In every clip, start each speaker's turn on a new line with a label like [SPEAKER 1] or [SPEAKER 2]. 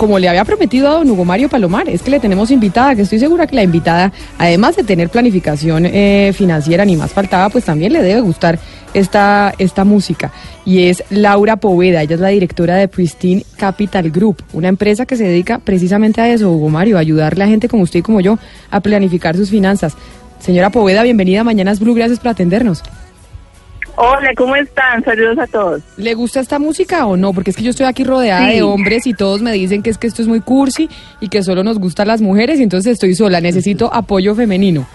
[SPEAKER 1] Como le había prometido a don Hugo Mario Palomar, es que le tenemos invitada, que estoy segura que la invitada, además de tener planificación eh, financiera, ni más faltaba, pues también le debe gustar esta, esta música. Y es Laura Poveda, ella es la directora de Pristine Capital Group, una empresa que se dedica precisamente a eso, Hugo Mario, a ayudarle a gente como usted y como yo a planificar sus finanzas. Señora Poveda, bienvenida a Mañanas Blue, gracias por atendernos.
[SPEAKER 2] Hola, ¿cómo están? Saludos a todos.
[SPEAKER 1] ¿Le gusta esta música o no? Porque es que yo estoy aquí rodeada de hombres y todos me dicen que es que esto es muy cursi y que solo nos gustan las mujeres y entonces estoy sola, necesito apoyo femenino.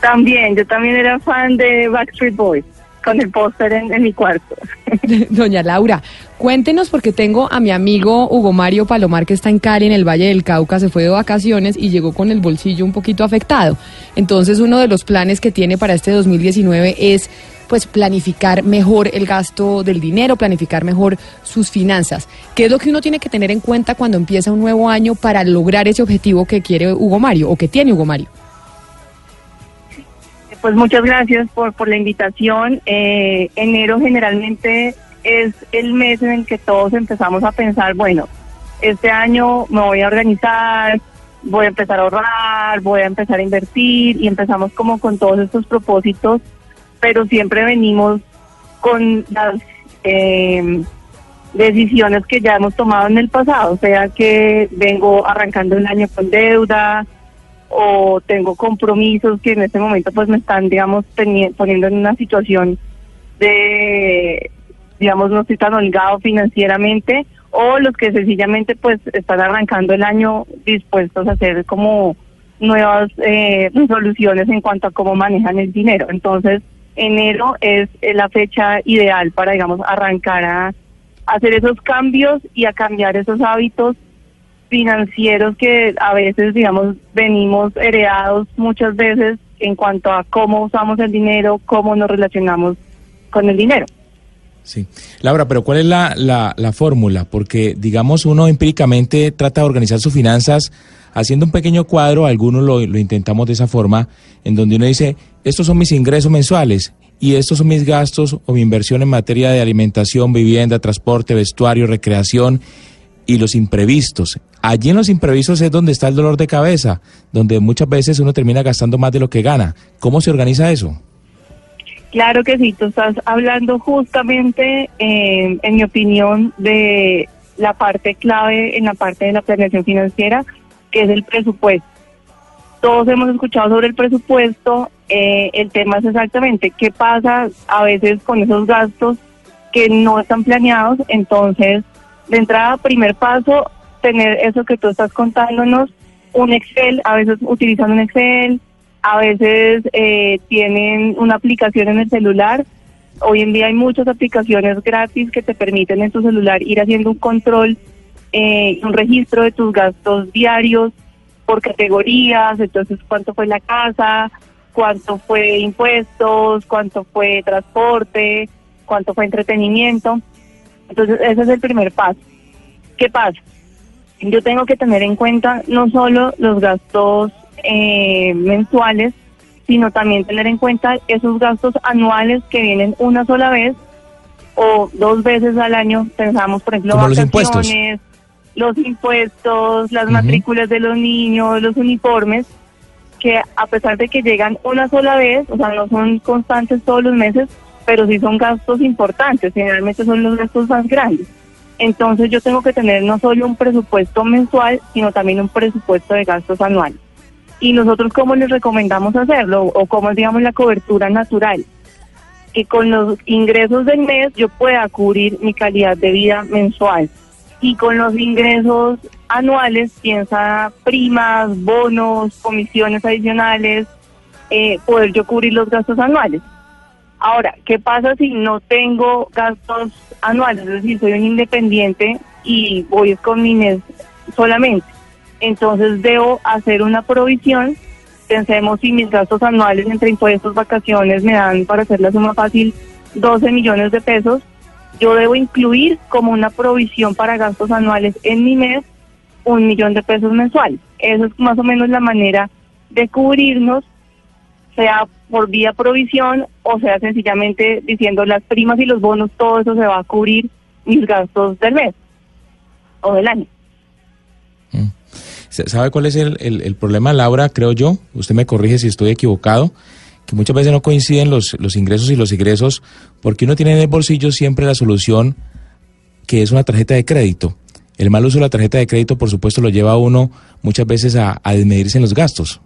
[SPEAKER 2] También, yo también era fan de Backstreet Boys con el póster en, mi cuarto.
[SPEAKER 1] Doña Laura, cuéntenos porque tengo a mi amigo Hugo Mario Palomar que está en Cali, en el Valle del Cauca, se fue de vacaciones y llegó con el bolsillo un poquito afectado. Entonces uno de los planes que tiene para este 2019 es pues planificar mejor el gasto del dinero, planificar mejor sus finanzas. ¿Qué es lo que uno tiene que tener en cuenta cuando empieza un nuevo año para lograr ese objetivo que quiere Hugo Mario o que tiene Hugo Mario?
[SPEAKER 2] Pues muchas gracias por, por la invitación. Eh, enero generalmente es el mes en el que todos empezamos a pensar, bueno, este año me voy a organizar, voy a empezar a ahorrar, voy a empezar a invertir y empezamos como con todos estos propósitos, pero siempre venimos con las eh, decisiones que ya hemos tomado en el pasado, sea que vengo arrancando el año con deuda, o tengo compromisos que en este momento pues me están, digamos, poniendo en una situación de, digamos, no estoy tan holgado financieramente, o los que sencillamente pues están arrancando el año dispuestos a hacer como nuevas eh, resoluciones en cuanto a cómo manejan el dinero. Entonces, enero es la fecha ideal para, digamos, arrancar a hacer esos cambios y a cambiar esos hábitos financieros que a veces, digamos, venimos heredados muchas veces en cuanto a cómo usamos el dinero, cómo nos relacionamos con el dinero.
[SPEAKER 3] Sí. Laura, pero ¿cuál es la, la, fórmula? Porque, digamos, uno empíricamente trata de organizar sus finanzas haciendo un pequeño cuadro, algunos lo, lo intentamos de esa forma, en donde uno dice, estos son mis ingresos mensuales y estos son mis gastos o mi inversión en materia de alimentación, vivienda, transporte, vestuario, recreación y los imprevistos. Allí en los imprevistos es donde está el dolor de cabeza, donde muchas veces uno termina gastando más de lo que gana. ¿Cómo se organiza eso?
[SPEAKER 2] Claro que sí, tú estás hablando justamente, eh, en mi opinión, de la parte clave en la parte de la planeación financiera, que es el presupuesto. Todos hemos escuchado sobre el presupuesto, eh, el tema es exactamente qué pasa a veces con esos gastos que no están planeados, entonces de entrada, primer paso, tener eso que tú estás contándonos, un Excel, a veces utilizan un Excel, a veces eh, tienen una aplicación en el celular. Hoy en día hay muchas aplicaciones gratis que te permiten en tu celular ir haciendo un control, eh, un registro de tus gastos diarios por categorías, entonces cuánto fue la casa, cuánto fue impuestos, cuánto fue transporte, cuánto fue entretenimiento. Entonces, ese es el primer paso. ¿Qué pasa? Yo tengo que tener en cuenta no solo los gastos eh, mensuales, sino también tener en cuenta esos gastos anuales que vienen una sola vez o dos veces al año. Pensamos, por ejemplo,
[SPEAKER 3] vacaciones, los impuestos,
[SPEAKER 2] los impuestos las matrículas de los niños, los uniformes, que a pesar de que llegan una sola vez, o sea, no son constantes todos los meses, pero sí son gastos importantes, generalmente son los gastos más grandes. Entonces yo tengo que tener no solo un presupuesto mensual, sino también un presupuesto de gastos anuales. Y nosotros cómo les recomendamos hacerlo o cómo es digamos la cobertura natural, que con los ingresos del mes yo pueda cubrir mi calidad de vida mensual y con los ingresos anuales piensa primas, bonos, comisiones adicionales, eh, poder yo cubrir los gastos anuales. Ahora, ¿qué pasa si no tengo gastos anuales? Es decir, soy un independiente y voy con mi mes solamente. Entonces debo hacer una provisión. Pensemos si mis gastos anuales entre impuestos, vacaciones me dan para hacer la suma fácil 12 millones de pesos. Yo debo incluir como una provisión para gastos anuales en mi mes un millón de pesos mensuales. Eso es más o menos la manera de cubrirnos, sea por vía provisión o sea sencillamente diciendo las primas y los bonos, todo eso se va a cubrir mis gastos del mes o del año.
[SPEAKER 3] ¿Sabe cuál es el, el, problema, Laura? Creo yo, usted me corrige si estoy equivocado, que muchas veces no coinciden los, los ingresos y los ingresos, porque uno tiene en el bolsillo siempre la solución que es una tarjeta de crédito. El mal uso de la tarjeta de crédito, por supuesto, lo lleva a uno muchas veces a, a desmedirse en los gastos.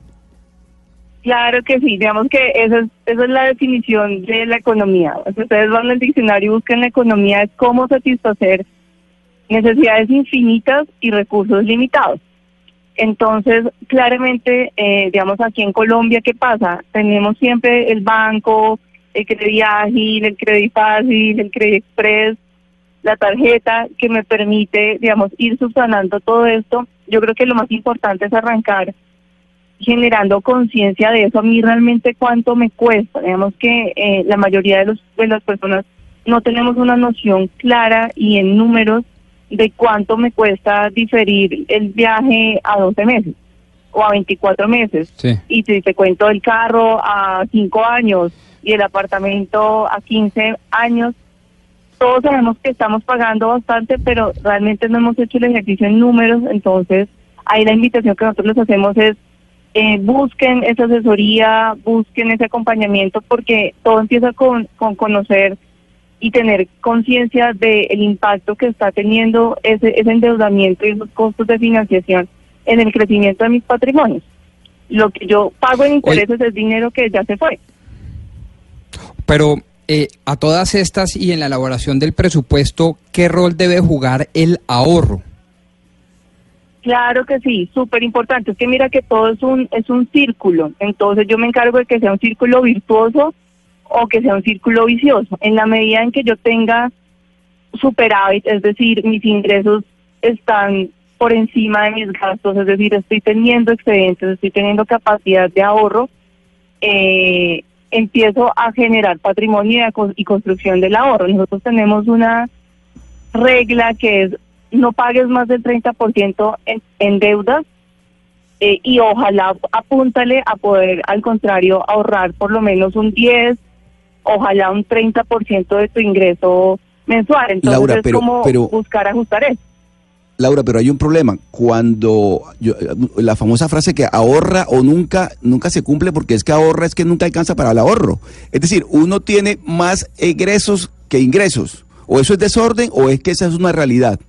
[SPEAKER 2] Claro que sí, digamos que esa es, esa es la definición de la economía. Si ustedes van al diccionario y buscan la economía, es cómo satisfacer necesidades infinitas y recursos limitados. Entonces, claramente, eh, digamos, aquí en Colombia, ¿qué pasa? Tenemos siempre el banco, el crédito ágil, el crédito fácil, el crédito express, la tarjeta que me permite, digamos, ir subsanando todo esto. Yo creo que lo más importante es arrancar generando conciencia de eso. A mí realmente cuánto me cuesta. Digamos que eh, la mayoría de, los, de las personas no tenemos una noción clara y en números de cuánto me cuesta diferir el viaje a 12 meses o a 24 meses. Y si te cuento el carro a 5 años y el apartamento a 15 años, todos sabemos que estamos pagando bastante, pero realmente no hemos hecho el ejercicio en números, entonces ahí la invitación que nosotros les hacemos es eh, busquen esa asesoría, busquen ese acompañamiento, porque todo empieza con, con conocer y tener conciencia del impacto que está teniendo ese, ese endeudamiento y esos costos de financiación en el crecimiento de mis patrimonios. Lo que yo pago en intereses es dinero que ya se fue.
[SPEAKER 4] Pero eh, a todas estas y en la elaboración del presupuesto, ¿qué rol debe jugar el ahorro?
[SPEAKER 2] Claro que sí, súper importante. Es que mira que todo es un, es un círculo. Entonces yo me encargo de que sea un círculo virtuoso o que sea un círculo vicioso. En la medida en que yo tenga superávit, es decir, mis ingresos están por encima de mis gastos, es decir, estoy teniendo excedentes, estoy teniendo capacidad de ahorro, eh, empiezo a generar patrimonio y construcción del ahorro. Nosotros tenemos una regla que es no pagues más del 30% en, en deudas eh, y ojalá apúntale a poder, al contrario, ahorrar por lo menos un 10 ojalá un 30% de tu ingreso mensual. Entonces es como buscar ajustar eso.
[SPEAKER 5] Laura, pero hay un problema. Cuando la famosa frase que ahorra o nunca, nunca se cumple porque es que ahorra es que nunca alcanza para el ahorro. Es decir, uno tiene más egresos que ingresos. O eso es desorden o es que esa es una realidad.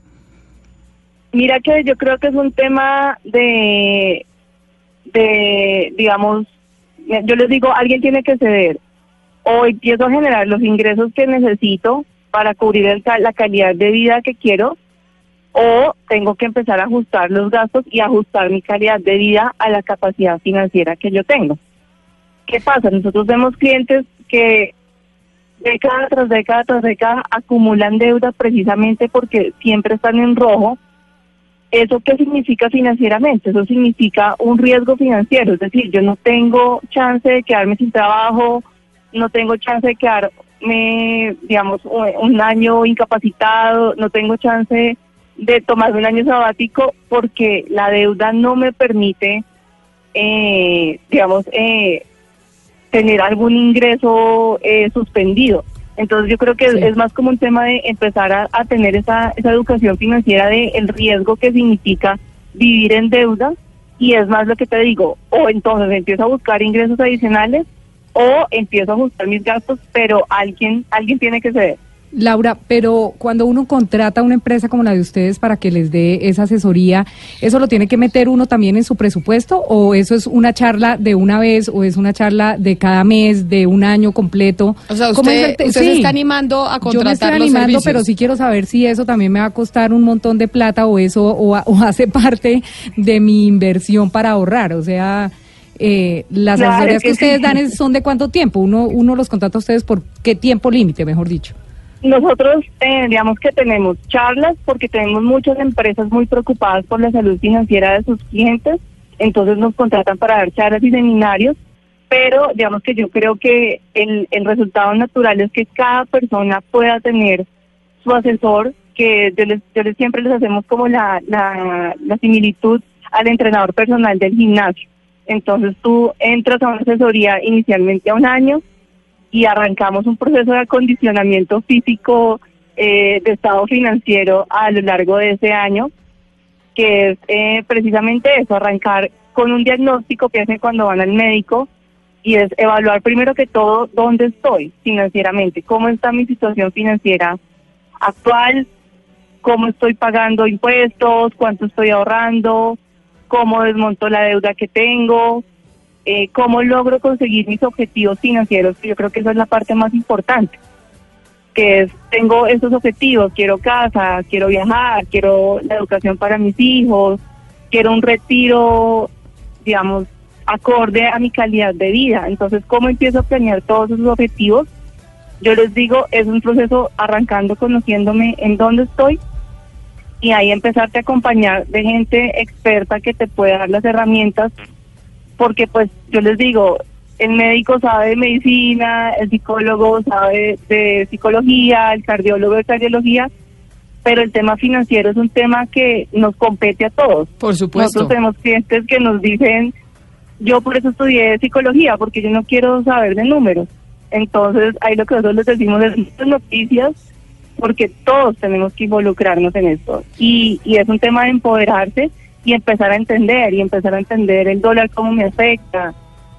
[SPEAKER 2] Mira que yo creo que es un tema de, de digamos, yo les digo, alguien tiene que ceder o empiezo a generar los ingresos que necesito para cubrir la calidad de vida que quiero, o tengo que empezar a ajustar los gastos y ajustar mi calidad de vida a la capacidad financiera que yo tengo. ¿Qué pasa? Nosotros vemos clientes que década tras década tras década acumulan deuda precisamente porque siempre están en rojo. ¿Eso qué significa financieramente? Eso significa un riesgo financiero, es decir, yo no tengo chance de quedarme sin trabajo, no tengo chance de quedarme, digamos, un año incapacitado, no tengo chance de tomar un año sabático porque la deuda no me permite, eh, digamos, eh, tener algún ingreso eh, suspendido. Entonces yo creo que es, más como un tema de empezar a, a tener esa, esa educación financiera de el riesgo que significa vivir en deuda y es más lo que te digo, o entonces empiezo a buscar ingresos adicionales o empiezo a ajustar mis gastos, pero alguien, alguien tiene que ceder.
[SPEAKER 1] Laura, pero cuando uno contrata una empresa como la de ustedes para que les dé esa asesoría, ¿eso lo tiene que meter uno también en su presupuesto o eso es una charla de una vez o es una charla de cada mes, de un año completo?
[SPEAKER 6] O sea, usted, se está animando a contratar Yo me estoy
[SPEAKER 1] animando, pero sí quiero saber si eso también me va a costar un montón de plata o eso o hace parte de mi inversión para ahorrar, o sea eh, las asesorías que, ustedes dan son de cuánto tiempo, uno, uno los contrata a ustedes por qué tiempo límite, mejor dicho.
[SPEAKER 2] nosotros, eh, digamos que tenemos charlas porque tenemos muchas empresas muy preocupadas por la salud financiera de sus clientes, entonces nos contratan para dar charlas y seminarios, pero digamos que yo creo que el, el resultado natural es que cada persona pueda tener su asesor, que yo les, yo les siempre les hacemos como la, la, la similitud al entrenador personal del gimnasio. Entonces tú entras a una asesoría inicialmente a un año, y arrancamos un proceso de acondicionamiento físico eh, de estado financiero a lo largo de ese año, que es eh, precisamente eso, arrancar con un diagnóstico que hacen cuando van al médico y es evaluar primero que todo dónde estoy financieramente, cómo está mi situación financiera actual, cómo estoy pagando impuestos, cuánto estoy ahorrando, cómo desmonto la deuda que tengo, eh, cómo logro conseguir mis objetivos financieros, yo creo que esa es la parte más importante, que es, tengo estos objetivos, quiero casa, quiero viajar, quiero la educación para mis hijos, quiero un retiro, digamos, acorde a mi calidad de vida. Entonces, ¿cómo empiezo a planear todos esos objetivos? Yo les digo, es un proceso arrancando conociéndome en dónde estoy y ahí empezarte a acompañar de gente experta que te pueda dar las herramientas porque pues yo les digo, el médico sabe de medicina, el psicólogo sabe de psicología, el cardiólogo de cardiología, pero el tema financiero es un tema que nos compete a todos.
[SPEAKER 1] Por supuesto.
[SPEAKER 2] Nosotros tenemos clientes que nos dicen, yo por eso estudié psicología, porque yo no quiero saber de números. Entonces, ahí lo que nosotros les decimos es noticias, porque todos tenemos que involucrarnos en esto. Y, y es un tema de empoderarse y empezar a entender y empezar a entender el dólar cómo me afecta,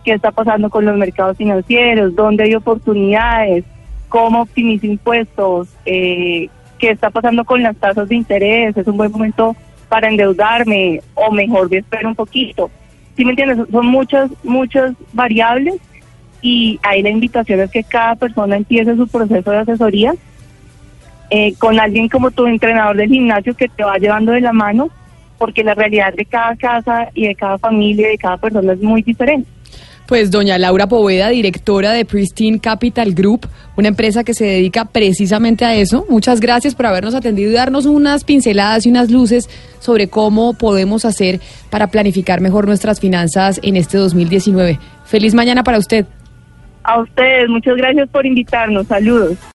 [SPEAKER 2] qué está pasando con los mercados financieros, dónde hay oportunidades, cómo optimizo impuestos, eh, qué está pasando con las tasas de interés, es un buen momento para endeudarme o mejor de esperar un poquito. ¿Sí me entiendes? Son muchas, muchas variables y ahí la invitación es que cada persona empiece su proceso de asesoría eh, con alguien como tu entrenador del gimnasio que te va llevando de la mano porque la realidad de cada casa y de cada familia y de cada persona es muy diferente.
[SPEAKER 1] Pues doña Laura Poveda, directora de Pristine Capital Group, una empresa que se dedica precisamente a eso. Muchas gracias por habernos atendido y darnos unas pinceladas y unas luces sobre cómo podemos hacer para planificar mejor nuestras finanzas en este 2019. Feliz mañana para usted.
[SPEAKER 2] A ustedes, muchas gracias por invitarnos. Saludos.